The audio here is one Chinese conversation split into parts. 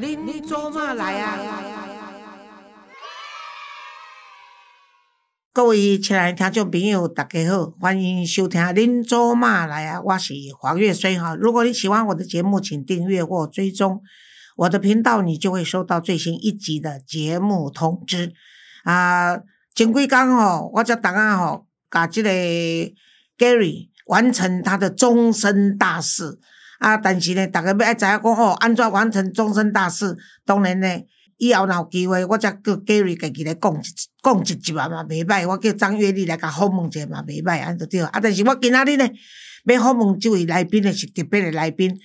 恁做嘛来啊？各位亲爱的听众朋友，大家好，欢迎收听《恁做嘛来啊》，我是黄月水哈。如果你喜欢我的节目，请订阅或追踪我的频道，你就会收到最新一集的节目通知啊。前几天吼，我才等下吼，甲这个 Gary 完成他的终身大事。啊！但是呢，逐个要爱知影讲吼，安怎完成终身大事？当然呢，以后若有机会，我则叫 Gary 家己来讲一讲一集嘛，袂歹。我叫张月丽来甲访问者嘛，袂歹，安就对。啊，但是我今仔日呢，要访问即位来宾呢，是特别的来宾。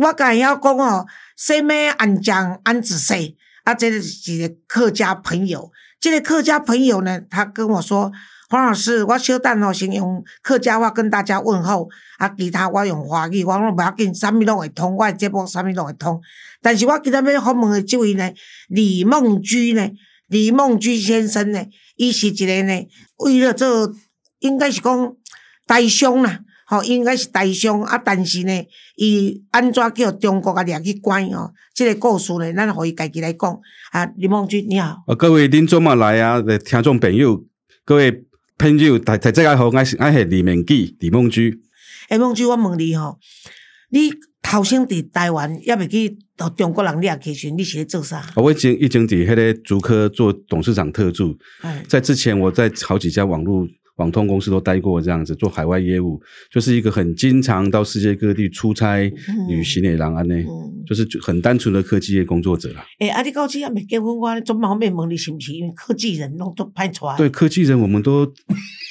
我甲伊晓讲吼，生咩安江安子岁，啊，这是一个客家朋友。这个客家朋友呢，他跟我说。黄老师，我小等哦，先用客家话跟大家问候，啊，其他我用华语，我拢不要紧，啥物拢会通，我节目啥物拢会通。但是我今日要访问的这位呢，李梦居呢，李梦居先生呢，伊是一个呢，为了做，应该是讲台商啦，吼，应该是台商啊，但是呢，伊安怎叫中国啊掠去关哦？这个故事呢，咱可以家己来讲。啊，李梦居你好。啊，各位听众嘛来啊，听众朋友，各位。朋友，大大家好，我是我是李明基，李梦居。李梦居，我问你吼，你头先伫台湾，也未去到中国人掠去时，你是咧做啥？我已经已经伫迄个竹科做董事长特助。在之前，我在好几家网络。网通公司都待过这样子做海外业务，就是一个很经常到世界各地出差旅行的人安呢，就是很单纯的科技业工作者啦。哎，啊，你到今还没结婚，我总方面问你是不是因为科技人弄都派出来？对，科技人我们都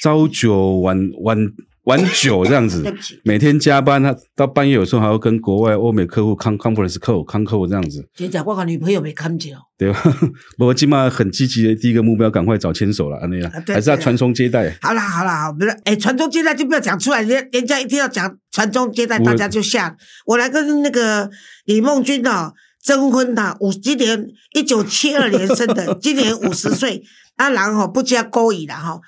朝九晚晚。玩酒这样子，每天加班，他到半夜有时候还要跟国外欧美客户 con conference 客户 con 客户这样子。现在我跟女朋友没看见对吧？不过起码很积极的第一个目标，赶快找牵手了，那样还是要传宗接代。好了好了好，不是哎，传宗接代就不要讲出来，人人家一定要讲传宗接代，大家就下。我来跟那个李梦君哦征婚的，五今年一九七二年生的，今年五十岁，啊人吼不加勾引的哈。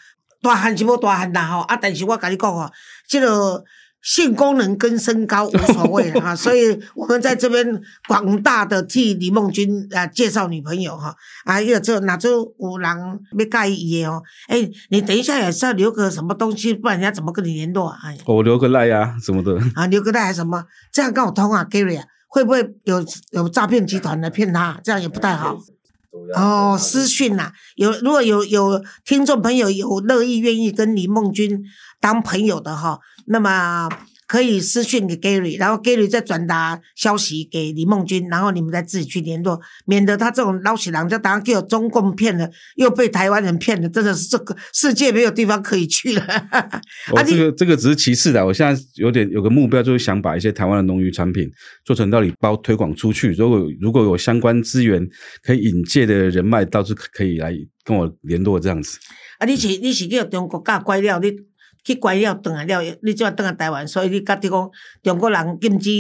大汉是无大汉啦吼，啊！但是我跟你讲吼，这个性功能跟身高无所谓 哈，所以我们在这边广大的替李梦君啊介绍女朋友哈，啊，有这哪这有人要介意的哦？哎，你等一下也是要留个什么东西，不然人家怎么跟你联络啊？我留个赖啊什么的啊，留个赖还是什么？这样跟我通啊，Gary 啊，会不会有有诈骗集团来骗他？这样也不太好。哦，私讯呐，有如果有有听众朋友有乐意愿意跟李梦君当朋友的哈，那么。可以私讯给 Gary，然后 Gary 再转达消息给李梦君，然后你们再自己去联络，免得他这种捞起狼就当给中共骗了，又被台湾人骗了，真的是这个世界没有地方可以去了。我这个这个只是其次的，我现在有点有个目标，就是想把一些台湾的农渔产品做成到底包推广出去。如果如果有相关资源可以引介的人脉，倒是可以来跟我联络这样子。啊，你是你是叫中国假怪料你？去关了，转来了，你就要转来台湾，所以你觉得讲中国人禁止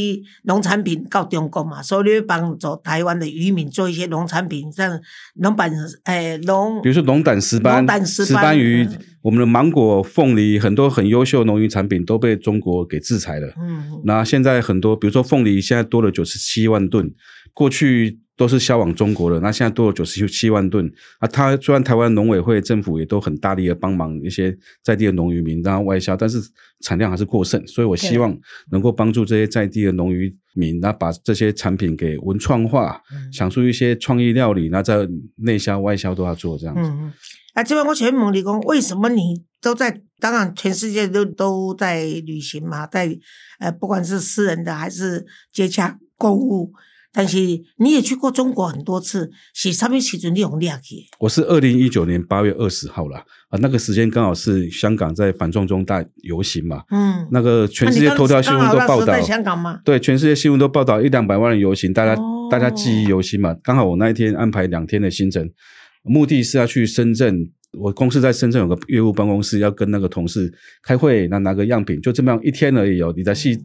农产品到中国嘛，所以你要帮助台湾的渔民做一些农产品，像龙板诶龙，比如说龙胆石斑、石斑鱼，我们的芒果、凤梨，很多很优秀农渔产品都被中国给制裁了。嗯，那现在很多，比如说凤梨，现在多了九十七万吨，过去。都是销往中国的，那现在多了九十七万吨啊！它虽然台湾农委会政府也都很大力的帮忙一些在地的农渔民，然后外销，但是产量还是过剩，所以我希望能够帮助这些在地的农渔民，那把这些产品给文创化，想出一些创意料理，那在内销外销都要做这样子。嗯嗯。啊，这边我请问蒙理工，为什么你都在？当然，全世界都都在旅行嘛，在呃，不管是私人的还是接洽公务。但是你也去过中国很多次，是上面时阵你用掠去？我是二零一九年八月二十号啦啊，那个时间刚好是香港在反送中大游行嘛。嗯，那个全世界头条新闻都报道。在香港吗？对，全世界新闻都报道一两百万人游行，大家大家记忆犹新嘛。刚好我那一天安排两天的行程，目的是要去深圳，我公司在深圳有个业务办公室，要跟那个同事开会，那拿个样品，就这么样一天而已哦。你在细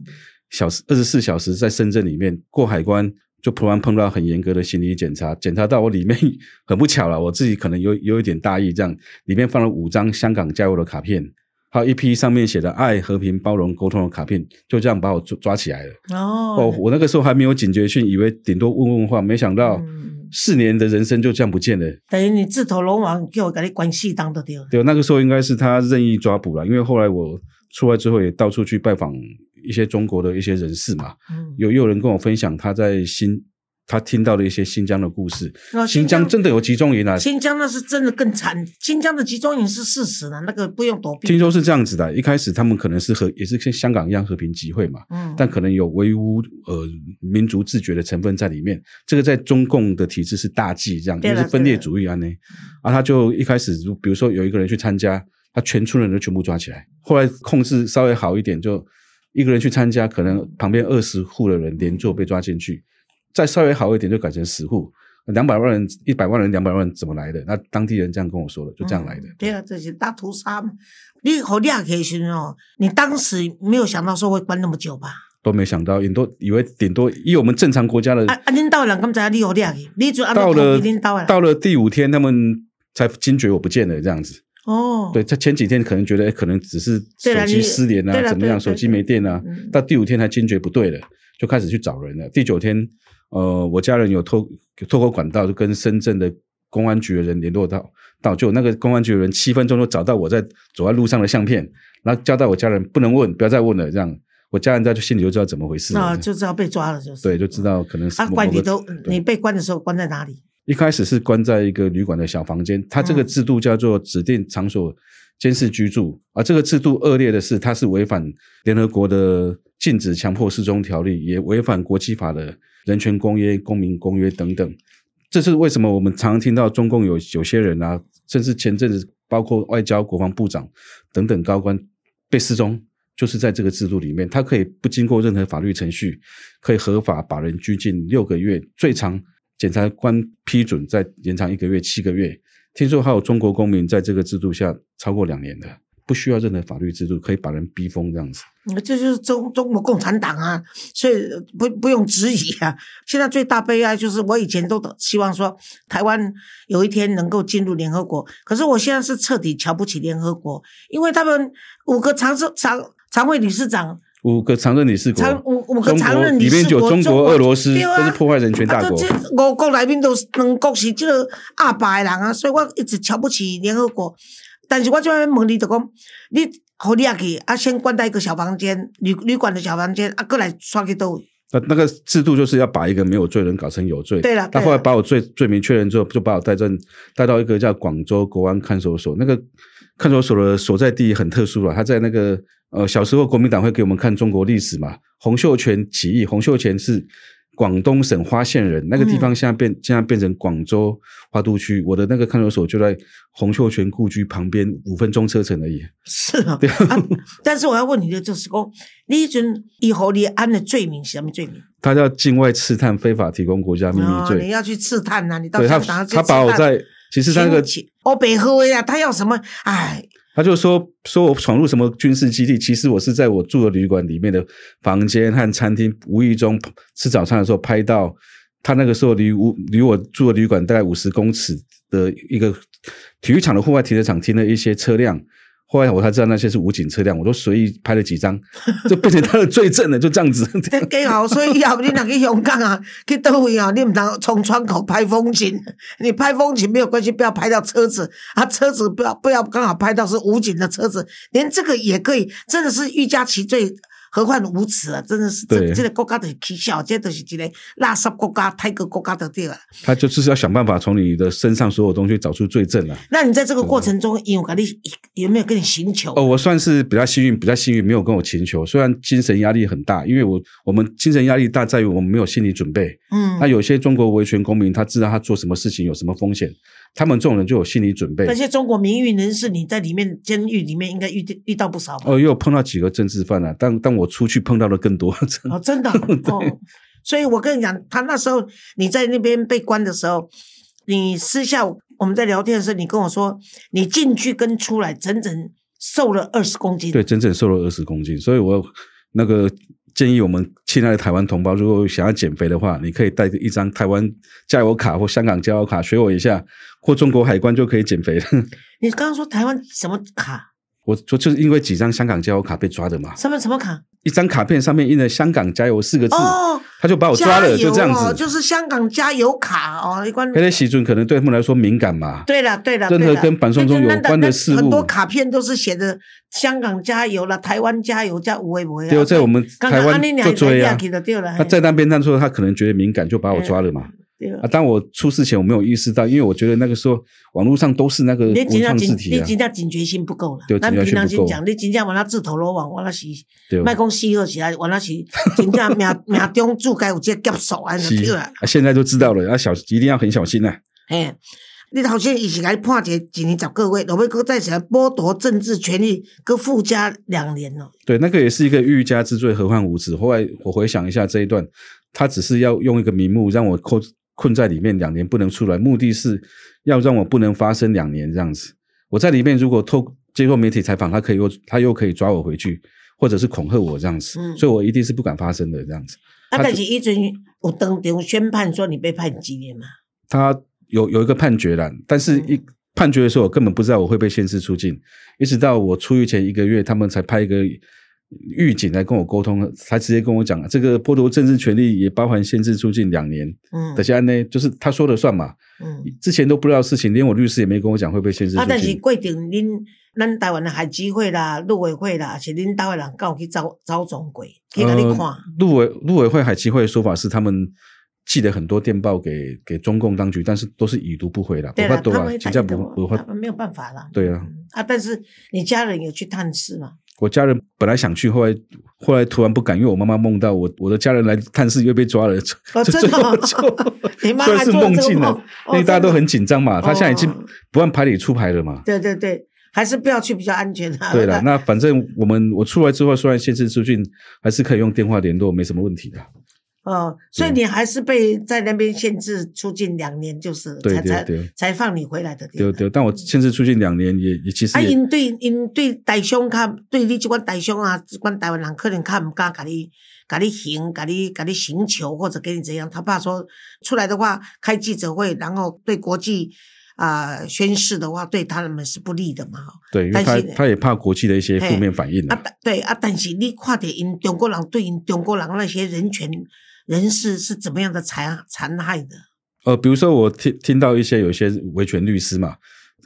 小时二十四小时在深圳里面过海关。就突然碰到很严格的行李检查，检查到我里面 很不巧了，我自己可能有有一点大意，这样里面放了五张香港加油的卡片，还有一批上面写的爱、和平、包容、沟通的卡片，就这样把我抓抓起来了。哦，我那个时候还没有警觉性，以为顶多问问话，没想到四年的人生就这样不见了。等于你自投罗网，给我给你关系当的掉。对，那个时候应该是他任意抓捕了，因为后来我出来之后也到处去拜访一些中国的一些人士嘛。嗯，有有人跟我分享他在新。他听到了一些新疆的故事，新疆真的有集中营啊！新疆那是真的更惨，新疆的集中营是事实的，那个不用躲避。听说是这样子的，一开始他们可能是和也是跟香港一样和平集会嘛，嗯，但可能有维吾呃民族自觉的成分在里面。这个在中共的体制是大忌，这样就是分裂主义啊呢。啊，他就一开始，比如说有一个人去参加，他全村人都全部抓起来，后来控制稍微好一点，就一个人去参加，可能旁边二十户的人连坐被抓进去。再稍微好一点，就改成十户，两百万人、一百万人、两百万怎么来的？那当地人这样跟我说的，就这样来的。对啊，这是大屠杀嘛。你好，你也可以说哦，你当时没有想到说会关那么久吧？都没想到，顶多以为顶多以我们正常国家的。啊啊！领导人刚才你到了到了第五天，他们才惊觉我不见了，这样子。哦。对他前几天可能觉得可能只是手机失联啊，怎么样？手机没电啊。到第五天才惊觉不对了，就开始去找人了。第九天。呃，我家人有透透过管道，就跟深圳的公安局的人联络到，到就那个公安局的人七分钟就找到我在走在路上的相片，然后交代我家人不能问，不要再问了，这样我家人在就心里就知道怎么回事啊，就知道被抓了，就是对，就知道可能是。啊，关你都你被关的时候关在哪里？一开始是关在一个旅馆的小房间，它这个制度叫做指定场所监视居住，而这个制度恶劣的是，它是违反联合国的禁止强迫失踪条例，也违反国际法的。人权公约、公民公约等等，这是为什么我们常常听到中共有有些人啊，甚至前阵子包括外交、国防部长等等高官被失踪，就是在这个制度里面，他可以不经过任何法律程序，可以合法把人拘禁六个月，最长检察官批准再延长一个月、七个月。听说还有中国公民在这个制度下超过两年的。不需要任何法律制度，可以把人逼疯这样子。这就是中中国共产党啊，所以不不用质疑啊。现在最大悲哀就是，我以前都希望说台湾有一天能够进入联合国，可是我现在是彻底瞧不起联合国，因为他们五个常常常常会理事长，五个常任理事国，五五个常任理事国，里面有中国、俄罗斯，都是破坏人权大国。五国内面都是两国是这个阿白人啊，所以我一直瞧不起联合国。但是我就要问你，就讲你好，你也去啊，先关在一个小房间，旅旅馆的小房间啊，过来刷去都。那那个制度就是要把一个没有罪人搞成有罪。对了，他后来把我罪罪名确认之后，就把我带正带到一个叫广州国安看守所。那个看守所的所在地很特殊了，他在那个呃小时候国民党会给我们看中国历史嘛，洪秀全起义，洪秀全是。广东省花县人，那个地方现在变现在变成广州花都区。我的那个看守所就在洪秀全故居旁边，五分钟车程而已。是啊，对啊。但是我要问你的就是说，李准以后你安的罪名是什么罪名？他叫境外刺探，非法提供国家秘密罪。你要去刺探呐？你到香港他把我在其实那个哦北河呀，他要什么？哎。他就说说我闯入什么军事基地，其实我是在我住的旅馆里面的房间和餐厅，无意中吃早餐的时候拍到他那个时候离我离我住的旅馆大概五十公尺的一个体育场的户外停车场停了一些车辆。后来我才知道那些是武警车辆，我都随意拍了几张，就变成他的罪证了，就这样子。几好，所以要不你哪个勇敢啊？去到位啊？你唔当从窗口拍风景，你拍风景没有关系，不要拍到车子啊，车子不要不要刚好拍到是武警的车子，连这个也可以，真的是欲加其罪。何患无耻啊！真的是，这这个国家的蹊跷，这都是一个垃圾国家、泰国国家的对了。他就是要想办法从你的身上所有东西找出罪证啊。那你在这个过程中，有跟你有没有跟你寻求？哦，我算是比较幸运，比较幸运，没有跟我寻求。虽然精神压力很大，因为我我们精神压力大在于我们没有心理准备。嗯，那有些中国维权公民，他知道他做什么事情有什么风险。他们这种人就有心理准备。那些中国名誉人士，你在里面监狱里面应该遇遇到不少吧？哦，又碰到几个政治犯了，但但我出去碰到的更多。哦，真的。哦，所以我跟你讲，他那时候你在那边被关的时候，你私下我们在聊天的时候，你跟我说，你进去跟出来整整瘦了二十公斤。对，整整瘦了二十公斤。所以我那个。建议我们亲爱的台湾同胞，如果想要减肥的话，你可以带一张台湾加油卡或香港加油卡，学我一下，或中国海关就可以减肥了。你刚刚说台湾什么卡？我说就是因为几张香港加油卡被抓的嘛。什么什么卡？一张卡片上面印了“香港加油”四个字，他就把我抓了，就这样子。就是香港加油卡哦，一关。那些喜尊可能对他们来说敏感嘛。对了对了，任何跟反送中有关的事物，很多卡片都是写的“香港加油”了，“台湾加油”加“无为不为”。对，在我们台湾就追啊。他在那边，他说他可能觉得敏感，就把我抓了嘛。啊！当我出事前，我没有意识到，因为我觉得那个时候网络上都是那个文创字体啊。你今天警觉性不够了。对，警觉性不够。你今天往那自投罗网，往那是，卖讲死好起来，往那是，真正命命中注该有这劫手啊！现在都知道了，要小，一定要很小心呐。哎，你头先一起来判决几年十个月，后尾搁再起来剥夺政治权利，搁附加两年了。对，那个也是一个欲加之罪，何患无辞。后来我回想一下这一段，他只是要用一个名目让我扣。困在里面两年不能出来，目的是要让我不能发生两年这样子。我在里面如果透接受媒体采访，他可以又他又可以抓我回去，或者是恐吓我这样子，所以我一定是不敢发生的这样子。啊，但是一直我登顶宣判说你被判几年嘛？他有有一个判决了，但是一判决的时候我根本不知道我会被限制出境，一直到我出狱前一个月，他们才拍一个。狱警来跟我沟通，他直接跟我讲，这个剥夺政治权利也包含限制出境两年。嗯，等下呢，就是他说了算嘛。嗯，之前都不知道事情，连我律师也没跟我讲会不会限制出境。啊，但是规定，恁咱台湾的海基会啦、陆委会啦，是恁台湾人告去招招总鬼，给你看。陆委陆委会海基会的说法是，他们寄了很多电报给给中共当局，但是都是已读不回了。对了，他们请假不不会，没有办法了。对啊。啊，但是你家人有去探视吗？我家人本来想去，后来后来突然不敢，因为我妈妈梦到我我的家人来探视又被抓了，哦，真的，你妈是梦境了，因为大家都很紧张嘛。他现在已经不按牌理出牌了嘛。对对对，还是不要去比较安全。对了，那反正我们我出来之后，虽然限制出境，还是可以用电话联络，没什么问题的。哦，所以你还是被在那边限制出境两年，就是才才才放你回来的。对对，但我限制出境两年也也其实。啊，因对因对台商较对你这款台商啊，这款台湾人可能较唔敢甲你甲你行，甲你甲你行求或者给你怎样，他怕说出来的话开记者会，然后对国际啊宣誓的话，对他们是不利的嘛。对，因为他他也怕国际的一些负面反应啊。对啊，但是你看到因中国人对因中国人那些人权。人事是怎么样的残残害的？呃，比如说我听听到一些有一些维权律师嘛，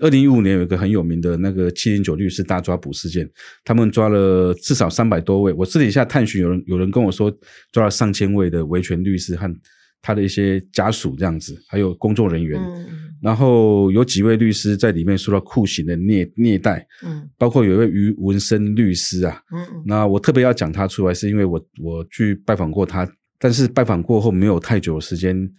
二零一五年有一个很有名的那个七零九律师大抓捕事件，他们抓了至少三百多位。我私底下探寻，有人有人跟我说抓了上千位的维权律师和他的一些家属这样子，还有工作人员。然后有几位律师在里面受到酷刑的虐虐待，嗯，包括有一位于文生律师啊，嗯，那我特别要讲他出来，是因为我我去拜访过他。但是拜访过后没有太久的时间，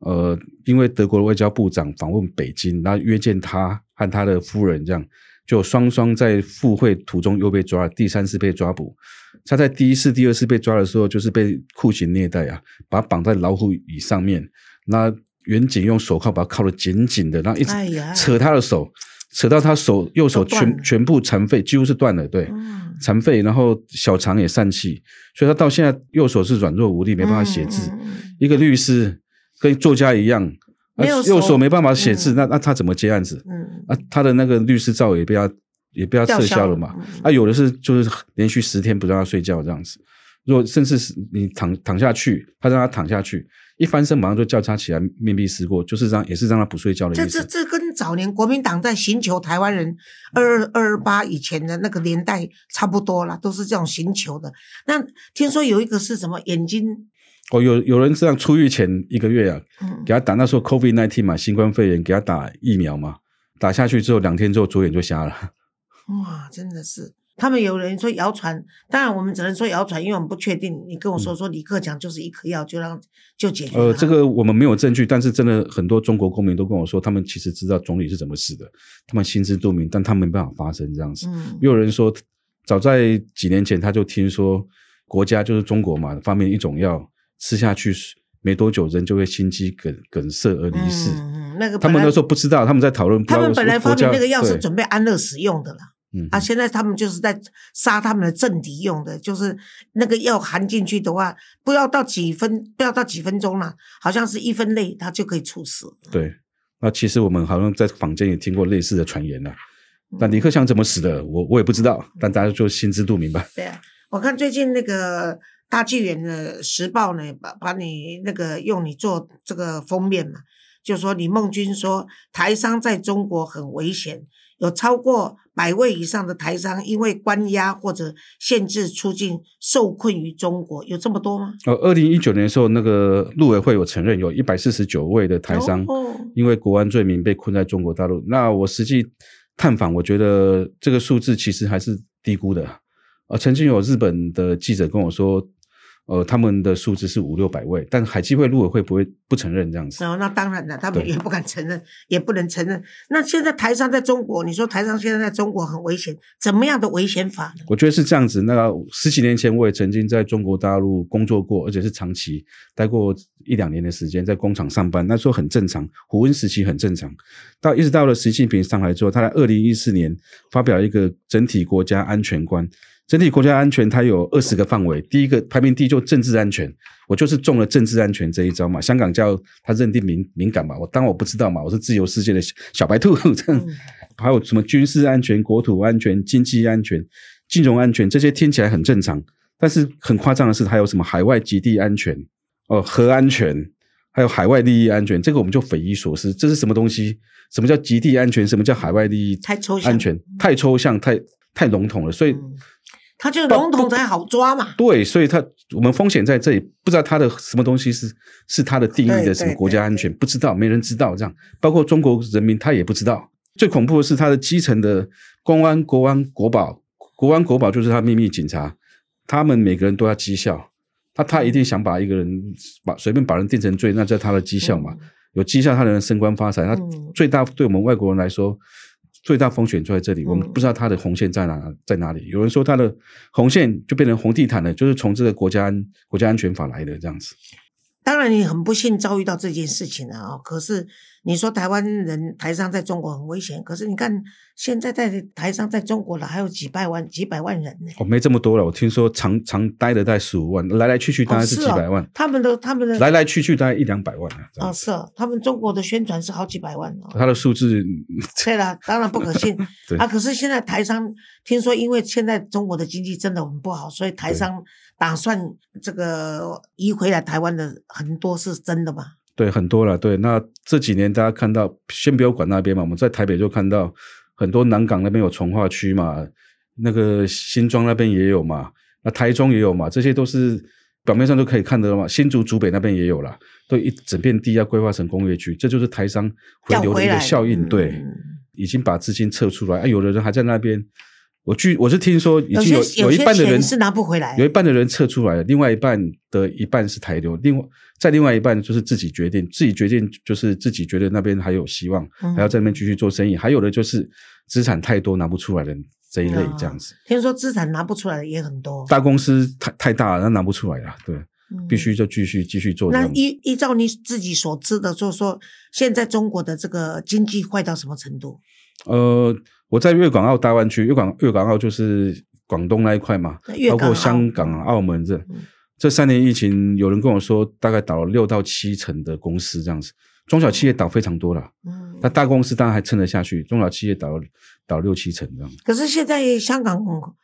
呃，因为德国的外交部长访问北京，然后约见他和他的夫人，这样就双双在赴会途中又被抓了，第三次被抓捕。他在第一次、第二次被抓的时候，就是被酷刑虐待啊，把他绑在老虎椅上面，那远景用手铐把他铐得紧紧的，然后一直扯他的手。扯到他手右手全全部残废，几乎是断了，对，残废，然后小肠也疝气，所以他到现在右手是软弱无力，没办法写字。一个律师跟作家一样，右手没办法写字，那那他怎么接案子？嗯，啊，他的那个律师照也被他也被他撤销了嘛？啊，有的是就是连续十天不让他睡觉这样子，如果甚至是你躺躺下去，他让他躺下去。一翻身，马上就叫他起来面壁思过，就是让也是让他不睡觉的意思。这这这跟早年国民党在寻求台湾人二二二二八以前的那个年代差不多了，都是这种寻求的。那听说有一个是什么眼睛？哦，有有人这样出狱前一个月啊，给他打那时候 COVID nineteen 嘛，新冠肺炎给他打疫苗嘛，打下去之后两天之后左眼就瞎了。哇，真的是。他们有人说谣传，当然我们只能说谣传，因为我们不确定。你跟我说说李克强就是一颗药就让就解决。呃，这个我们没有证据，但是真的很多中国公民都跟我说，他们其实知道总理是怎么死的，他们心知肚明，但他们没办法发声这样子。又有人说，早在几年前他就听说国家就是中国嘛，发明一种药吃下去没多久人就会心肌梗梗塞而离世。嗯，那个他们那时候不知道，他们在讨论。他们本来发明那个药是准备安乐死用的了。啊！现在他们就是在杀他们的政敌用的，就是那个药含进去的话，不要到几分，不要到几分钟了，好像是一分内他就可以猝死。对，那其实我们好像在坊间也听过类似的传言了。那李克强怎么死的，我我也不知道，但大家就心知肚明吧。对啊，我看最近那个大纪元的时报呢，把把你那个用你做这个封面嘛，就说李梦君说台商在中国很危险，有超过百位以上的台商因为关押或者限制出境受困于中国，有这么多吗？哦，二零一九年的时候，那个陆委会有承认有一百四十九位的台商因为国安罪名被困在中国大陆。那我实际。探访，我觉得这个数字其实还是低估的。呃，曾经有日本的记者跟我说。呃，他们的数字是五六百位，但海基会、陆委会不会不承认这样子。哦，那当然了，他们也不敢承认，也不能承认。那现在台商在中国，你说台商现在在中国很危险，怎么样的危险法呢？我觉得是这样子。那十几年前我也曾经在中国大陆工作过，而且是长期待过一两年的时间，在工厂上班，那时候很正常，胡温时期很正常。到一直到了习近平上来之后，他在二零一四年发表一个整体国家安全观。整体国家安全，它有二十个范围。第一个排名第一就政治安全，我就是中了政治安全这一招嘛。香港叫它认定敏敏感嘛，我当我不知道嘛，我是自由世界的小白兔这样。还有什么军事安全、国土安全、经济安全、金融安全，这些听起来很正常，但是很夸张的是，还有什么海外极地安全、哦核安全，还有海外利益安全，这个我们就匪夷所思，这是什么东西？什么叫极地安全？什么叫海外利益？太抽象，安全太抽象，太太笼统了，所以。它就笼统才好抓嘛。对，所以它我们风险在这里，不知道它的什么东西是是它的定义的什么国家安全，不知道，没人知道这样。包括中国人民他也不知道。最恐怖的是它的基层的公安、国安、国保、国安、国保就是他秘密警察，他们每个人都要绩效。他他一定想把一个人把随便把人定成罪，那叫他的绩效嘛。有绩效，他能升官发财。他最大对我们外国人来说。最大风险就在这里，我们不知道它的红线在哪在哪里。有人说它的红线就变成红地毯了，就是从这个国家安国家安全法来的这样子。当然，你很不幸遭遇到这件事情了啊！可是你说台湾人台商在中国很危险，可是你看现在在台商在中国了，还有几百万几百万人呢。哦，没这么多了，我听说常常待的在十五万，来来去去大概是几百万。他们的他们的来来去去大概一两百万啊。是啊，他们中国的宣传是好几百万哦。他的数字 对了，当然不可信 啊。可是现在台商听说，因为现在中国的经济真的很不好，所以台商。打算这个移回来台湾的很多是真的吗？对，很多了。对，那这几年大家看到，先不要管那边嘛，我们在台北就看到很多南港那边有从化区嘛，那个新庄那边也有嘛，那台中也有嘛，这些都是表面上都可以看得到嘛。新竹竹北那边也有了，都一整片地要规划成工业区，这就是台商回流的一个效应。对，已经把资金撤出来，啊，有的人还在那边。我据我是听说，已经有有一半的人是拿不回来，有一半的人撤出来了，另外一半的一半是台流，另外在另外一半就是自己决定，自己决定就是自己觉得那边还有希望，还要在那边继续做生意，还有的就是资产太多拿不出来的这一类这样子。听说资产拿不出来的也很多，大公司太太大了，那拿不出来了，对，必须就继续继续做。那依依照你自己所知的，就是说现在中国的这个经济坏到什么程度？呃。我在粤港澳大湾区，粤港粤港澳就是广东那一块嘛，包括香港、澳门这这三年疫情，有人跟我说，大概倒了六到七成的公司这样子，中小企业倒非常多了。嗯，那大公司当然还撑得下去，中小企业倒倒六七成这样。可是现在香港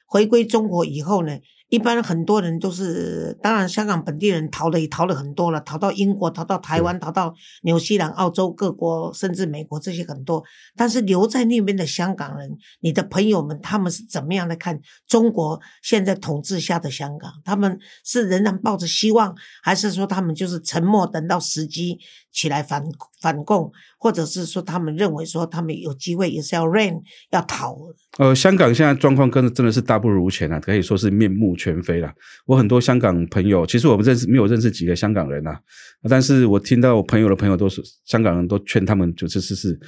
回归中国以后呢？一般很多人都是，当然香港本地人逃的也逃了很多了，逃到英国，逃到台湾，逃到纽西兰、澳洲各国，甚至美国这些很多。但是留在那边的香港人，你的朋友们，他们是怎么样来看中国现在统治下的香港？他们是仍然抱着希望，还是说他们就是沉默，等到时机起来反反共，或者是说他们认为说他们有机会也是要 rain 要逃？呃，香港现在状况跟真的是大不如前啊，可以说是面目全非了。我很多香港朋友，其实我们认识没有认识几个香港人啊，但是我听到我朋友的朋友都是香港人，都劝他们就是是是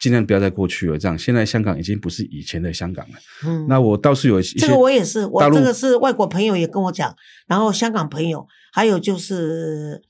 尽量不要再过去了。这样，现在香港已经不是以前的香港了。嗯，那我倒是有一些，这个我也是，我这个是外国朋友也跟我讲，然后香港朋友，还有就是。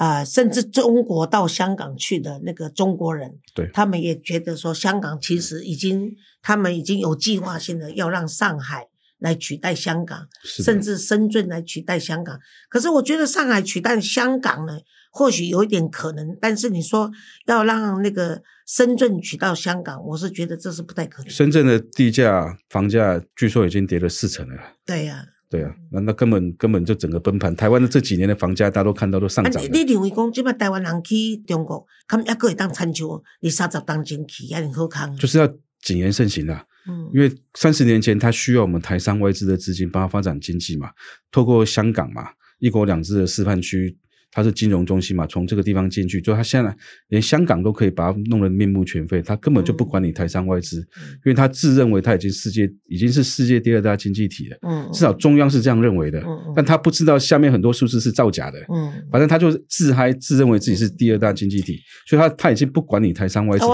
啊，甚至中国到香港去的那个中国人，对，他们也觉得说，香港其实已经，他们已经有计划性的要让上海来取代香港，甚至深圳来取代香港。可是我觉得上海取代香港呢，或许有一点可能。但是你说要让那个深圳取代香港，我是觉得这是不太可能。深圳的地价、房价据说已经跌了四成了。对呀，对啊，那那根本根本就整个崩盘。台湾的这几年的房价，大家都看到都上涨。你认为讲，即摆台湾人去中国，他们一个会当参照你三十当前去，也很好看。就是要谨言慎行啦。嗯，因为三十年前他需要我们台商外资的资金帮他发展经济嘛，透过香港嘛，一国两制的示范区。它是金融中心嘛，从这个地方进去，就他现在连香港都可以把它弄得面目全非，他根本就不管你台商外资，因为他自认为他已经世界已经是世界第二大经济体了，嗯，至少中央是这样认为的，嗯但他不知道下面很多数字是造假的，嗯，反正他就自嗨自认为自己是第二大经济体，所以他他已经不管你台商外资，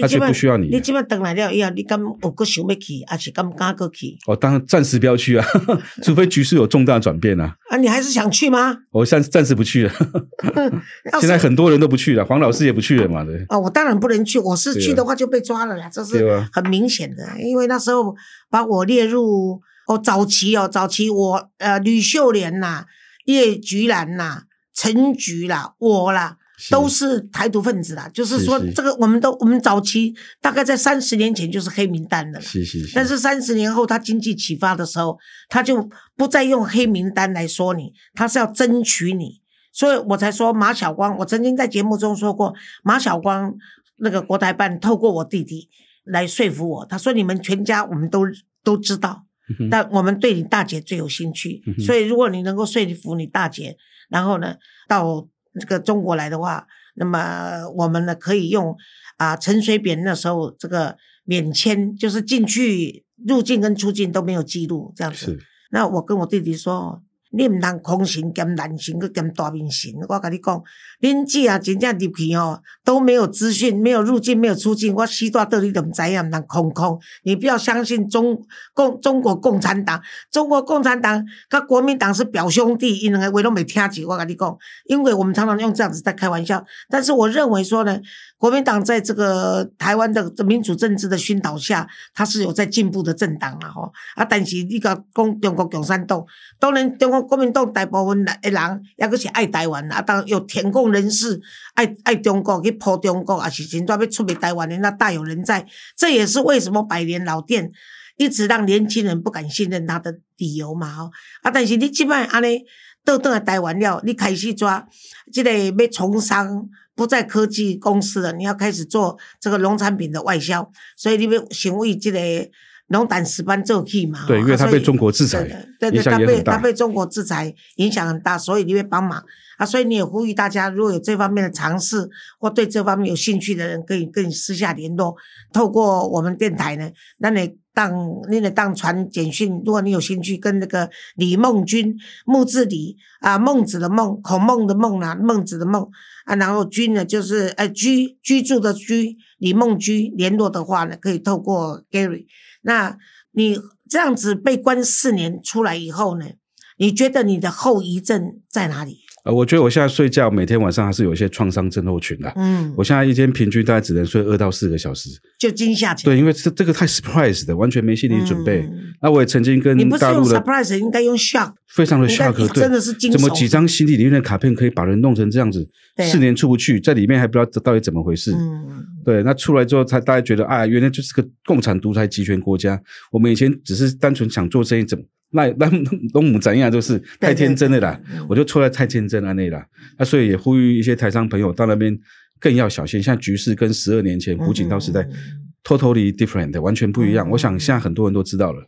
他就不需要你，你基本等来了以后，你敢有个想要去，还是敢敢过去？哦，当然暂时不要去啊，除非局势有重大转变啊。啊，你还是想去吗？我暂暂时不去了。现在很多人都不去了，黄老师也不去了嘛？对啊，我当然不能去，我是去的话就被抓了啦，这是很明显的。因为那时候把我列入哦，早期哦，早期我呃，吕秀莲呐、叶菊兰呐、陈菊啦、我啦，都是台独分子啦。就是说，这个我们都我们早期大概在三十年前就是黑名单的了。是是是。但是三十年后他经济启发的时候，他就不再用黑名单来说你，他是要争取你。所以我才说马晓光，我曾经在节目中说过，马晓光那个国台办透过我弟弟来说服我，他说你们全家我们都都知道，但我们对你大姐最有兴趣，所以如果你能够说服你大姐，然后呢到这个中国来的话，那么我们呢可以用啊陈水扁那时候这个免签，就是进去入境跟出境都没有记录这样子，那我跟我弟弟说。你毋通空神兼男神，佮兼大明神。我甲你讲，恁姐啊，真正入去哦，都没有资讯，没有入境，没有出境。我死大道理都毋知影，毋通空空。你不要相信中共中国共产党，中国共产党甲国民党是表兄弟，因两个话拢未听起。我甲你讲，因为我们常常用这样子在开玩笑。但是我认为说呢，国民党在这个台湾的民主政治的熏陶下，它是有在进步的政党啦吼。啊，但是你甲讲中国共产党，当然中国。国民党大部分的人，也阁是爱台湾啊，当有填共人士爱爱中国去破中国，也是真在要出卖台湾的，那大有人在。这也是为什么百年老店一直让年轻人不敢信任他的理由嘛。啊，但是你即摆安尼倒倒来台湾了，你开始抓即个要从商，不在科技公司了，你要开始做这个农产品的外销，所以你要成为即个。龙胆石斑做起嘛？对，因为他被中国制裁，对对，他被他被中国制裁，影响很大，所以你会帮忙啊。所以你也呼吁大家，如果有这方面的尝试或对这方面有兴趣的人，可以跟你私下联络，透过我们电台呢，那你当你得当传简讯。如果你有兴趣，跟那个李梦君，木字李啊，孟子的孟，孔孟的孟啊，孟子的孟啊，然后君呢就是呃居居住的居，李梦居联络的话呢，可以透过 Gary。那你这样子被关四年出来以后呢？你觉得你的后遗症在哪里？呃，我觉得我现在睡觉每天晚上还是有一些创伤症候群的。嗯，我现在一天平均大概只能睡二到四个小时，就惊吓。对，因为这这个太 surprise 的，完全没心理准备。那我也曾经跟大陆的 surprise 应该用 shock，非常的 shock，对，真的是惊怎么几张心理里面的卡片可以把人弄成这样子？四年出不去，在里面还不知道到底怎么回事。嗯，对，那出来之后才大家觉得，啊，原来就是个共产独裁集权国家。我们以前只是单纯想做生意，怎么？那那 龙母怎样就是太天真了啦，我就出来太天真了那啦，那所以也呼吁一些台商朋友到那边更要小心，像局势跟十二年前胡锦涛时代 totally different，完全不一样。我想现在很多人都知道了，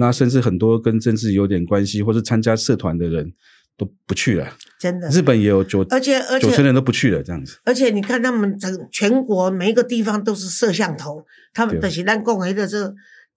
那甚至很多跟政治有点关系或是参加社团的人都不去了，真的。日本也有九，而且而且九成人都不去了这样子。而且你看他们整全国每一个地方都是摄像头，他们的是咱共为的这。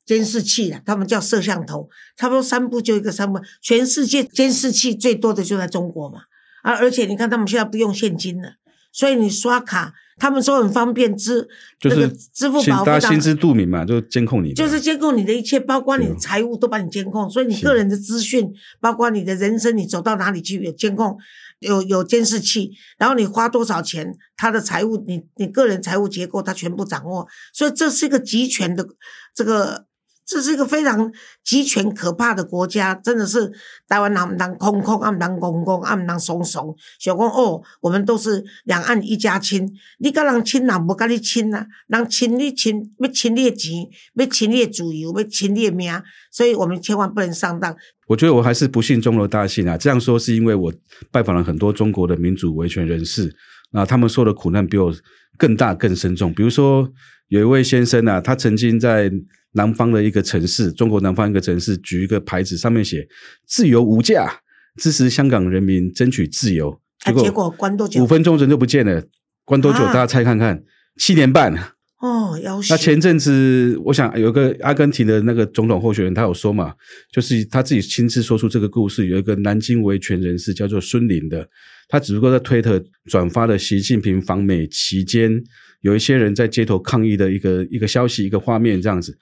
监视器啊，他们叫摄像头，差不多三步就一个三步。全世界监视器最多的就在中国嘛，啊，而且你看他们现在不用现金了，所以你刷卡，他们说很方便，支就是支付宝，大家心知肚明嘛，就监控你，就是监控你的一切，包括你的财务都把你监控，所以你个人的资讯，包括你的人生，你走到哪里去有监控，有有监视器，然后你花多少钱，他的财务，你你个人财务结构他全部掌握，所以这是一个集权的这个。这是一个非常集权可怕的国家，真的是台湾人唔当空空，啊唔当公公，啊唔当怂怂。想讲哦，我们都是两岸一家亲，你跟人亲人不跟你亲啊，人亲你亲要亲你的钱，要亲你的自由，要亲你的命，所以我们千万不能上当。我觉得我还是不信中罗大信啊，这样说是因为我拜访了很多中国的民主维权人士，那，他们受的苦难比我更大更深重。比如说有一位先生啊，他曾经在。南方的一个城市，中国南方一个城市，举一个牌子，上面写“自由无价”，支持香港人民争取自由。结果关多久？五分钟人就不见了，关多久？大家猜看看，七年半。哦，要那前阵子，我想有一个阿根廷的那个总统候选人，他有说嘛，就是他自己亲自说出这个故事。有一个南京维权人士叫做孙林的，他只不过在推特转发了习近平访美期间有一些人在街头抗议的一个一个消息、一个画面这样子。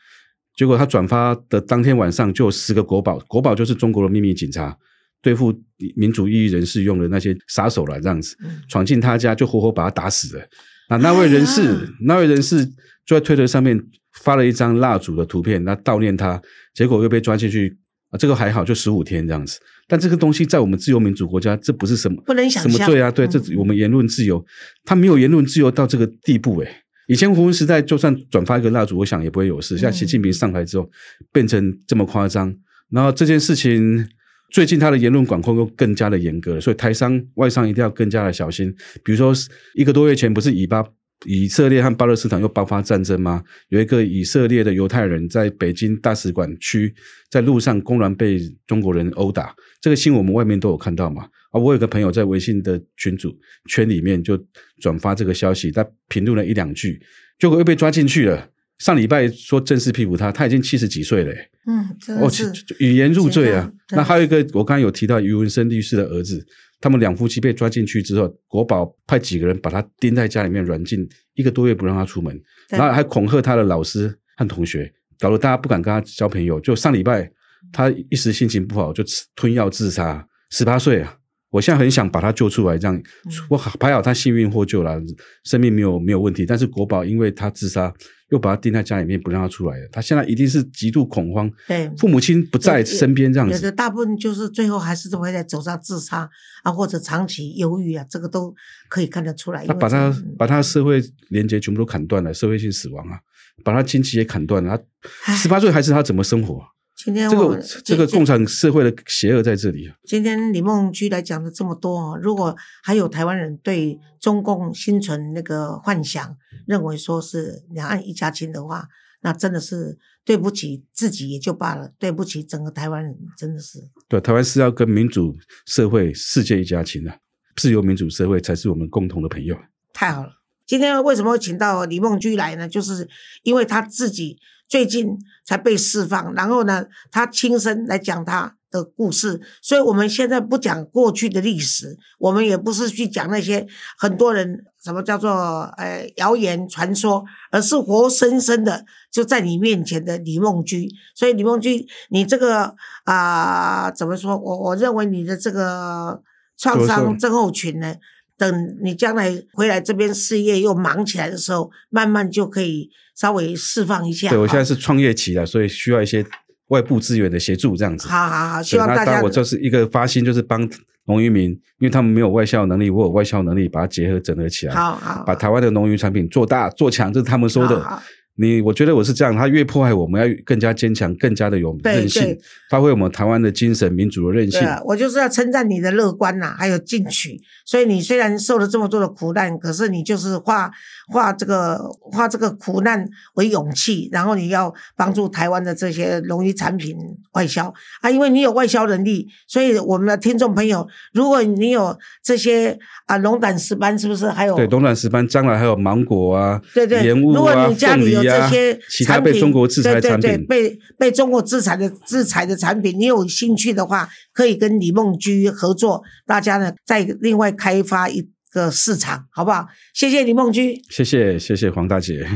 结果他转发的当天晚上，就有十个国宝，国宝就是中国的秘密警察，对付民主异议人士用的那些杀手了，这样子闯进他家，就活活把他打死了。那那位人士，那位人士就在推特上面发了一张蜡烛的图片，那悼念他，结果又被抓进去啊，这个还好，就十五天这样子。但这个东西在我们自由民主国家，这不是什么不能想什么罪啊？对，这我们言论自由，他没有言论自由到这个地步，诶以前胡文时代就算转发一个蜡烛，我想也不会有事。像习近平上台之后，变成这么夸张，然后这件事情最近他的言论管控又更加的严格了，所以台商外商一定要更加的小心。比如说一个多月前，不是以巴以色列和巴勒斯坦又爆发战争吗？有一个以色列的犹太人在北京大使馆区在路上公然被中国人殴打，这个新闻我们外面都有看到嘛。啊，我有个朋友在微信的群组圈里面就转发这个消息，他评论了一两句，结果又被抓进去了。上礼拜说正式批捕他，他已经七十几岁了。嗯，哦，语言入罪啊。那还有一个，我刚刚有提到于文生律师的儿子，他们两夫妻被抓进去之后，国宝派几个人把他钉在家里面软禁一个多月，不让他出门，然后还恐吓他的老师和同学，搞得大家不敢跟他交朋友。就上礼拜，他一时心情不好，就吞药自杀，十八岁啊。我现在很想把他救出来，这样我还好他幸运获救了，生命没有没有问题。但是国宝因为他自杀，又把他钉在家里面，不让他出来了。他现在一定是极度恐慌，对，父母亲不在身边这样子。有的大部分就是最后还是都会在走上自杀啊，或者长期忧郁啊，这个都可以看得出来。他把他把他社会连接全部都砍断了，社会性死亡啊，把他亲戚也砍断了。他十八岁还是他怎么生活？今天这个这个共产社会的邪恶在这里。今天李梦居来讲了这么多，如果还有台湾人对中共心存那个幻想，认为说是两岸一家亲的话，那真的是对不起自己也就罢了，对不起整个台湾人，真的是。对，台湾是要跟民主社会、世界一家亲的，自由民主社会才是我们共同的朋友。太好了，今天为什么请到李梦居来呢？就是因为他自己。最近才被释放，然后呢，他亲身来讲他的故事，所以我们现在不讲过去的历史，我们也不是去讲那些很多人什么叫做呃谣言传说，而是活生生的就在你面前的李梦居。所以李梦居，你这个啊怎么说？我我认为你的这个创伤症候群呢？等你将来回来这边事业又忙起来的时候，慢慢就可以稍微释放一下。对我现在是创业期了，所以需要一些外部资源的协助，这样子。好好好，希望大家。我就是一个发心，就是帮农渔民，因为他们没有外销能力，我有外销能力，把它结合整合起来。好好，把台湾的农渔产品做大做强，这是他们说的。你我觉得我是这样，他越迫害我们，要更加坚强，更加的有韧性，发挥我们台湾的精神、民主的韧性。我就是要称赞你的乐观呐，还有进取。所以你虽然受了这么多的苦难，可是你就是化化这个化这个苦难为勇气，然后你要帮助台湾的这些农渔产品外销啊，因为你有外销能力，所以我们的听众朋友，如果你有这些啊龙胆石斑，是不是还有对龙胆石斑，将来还有芒果啊，对对，莲雾啊，凤梨。这些其他被中国制裁的产品，被被中国制裁的制裁的产品，你有兴趣的话，可以跟李梦居合作，大家呢再另外开发一个市场，好不好？谢谢李梦居，谢谢谢谢黄大姐。